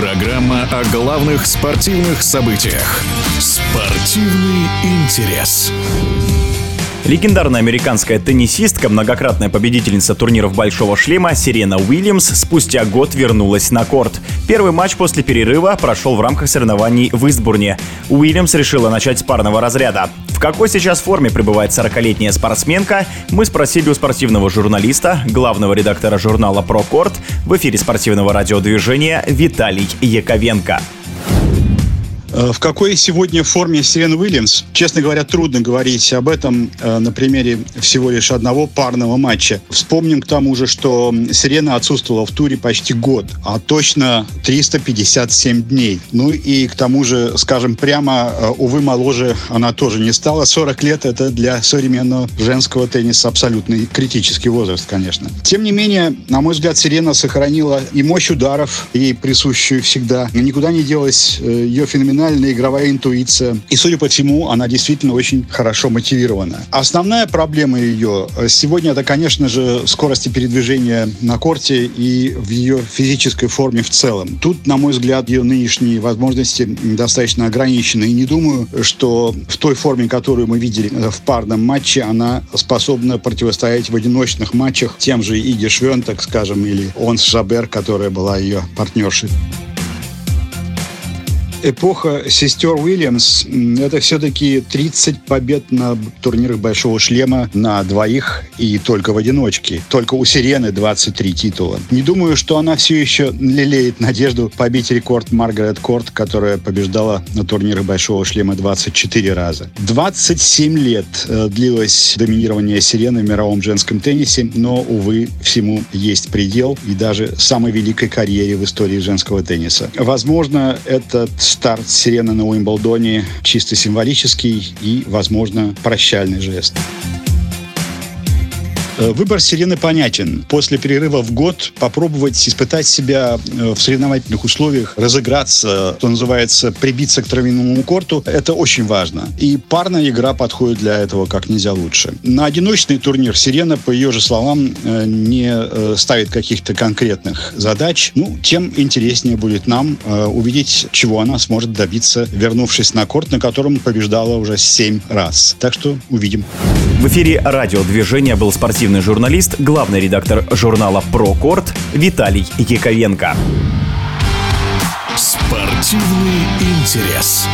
Программа о главных спортивных событиях. Спортивный интерес. Легендарная американская теннисистка, многократная победительница турниров «Большого шлема» Сирена Уильямс спустя год вернулась на корт. Первый матч после перерыва прошел в рамках соревнований в Истбурне. Уильямс решила начать с парного разряда. В какой сейчас форме пребывает 40-летняя спортсменка, мы спросили у спортивного журналиста, главного редактора журнала «Прокорт» в эфире спортивного радиодвижения Виталий Яковенко. Э, в какой сегодня форме Сирен Уильямс? Честно говоря, трудно говорить об этом э, на примере всего лишь одного парного матча. Вспомним к тому же, что Сирена отсутствовала в туре почти год, а точно 357 дней. Ну и к тому же, скажем прямо, э, увы, моложе она тоже не стала. 40 лет это для современного женского тенниса абсолютно критический возраст, конечно. Тем не менее, на мой взгляд, Сирена сохранила и мощь ударов, ей присущую всегда. Никуда не делась ее феноменальная феноменальная игровая интуиция. И, судя по всему, она действительно очень хорошо мотивирована. Основная проблема ее сегодня это, конечно же, скорости передвижения на корте и в ее физической форме в целом. Тут, на мой взгляд, ее нынешние возможности достаточно ограничены. И не думаю, что в той форме, которую мы видели в парном матче, она способна противостоять в одиночных матчах тем же Иге Швентек, скажем, или Онс Жабер, которая была ее партнершей эпоха сестер Уильямс – это все-таки 30 побед на турнирах Большого Шлема на двоих и только в одиночке. Только у Сирены 23 титула. Не думаю, что она все еще лелеет надежду побить рекорд Маргарет Корт, которая побеждала на турнирах Большого Шлема 24 раза. 27 лет э, длилось доминирование Сирены в мировом женском теннисе, но, увы, всему есть предел и даже самой великой карьере в истории женского тенниса. Возможно, этот старт сирены на Уимблдоне чисто символический и, возможно, прощальный жест. Э, выбор сирены понятен. После перерыва в год попробовать испытать себя э, в соревновательных условиях, разыграться, что называется, прибиться к травяному корту, это очень важно. И парная игра подходит для этого как нельзя лучше. На одиночный турнир сирена, по ее же словам, э, не ставит каких-то конкретных задач. Ну, тем интереснее будет нам увидеть, чего она сможет добиться, вернувшись на корт, на котором побеждала уже семь раз. Так что увидим. В эфире радиодвижения был спортивный спортивный журналист, главный редактор журнала «Прокорт» Виталий Яковенко. Спортивный интерес.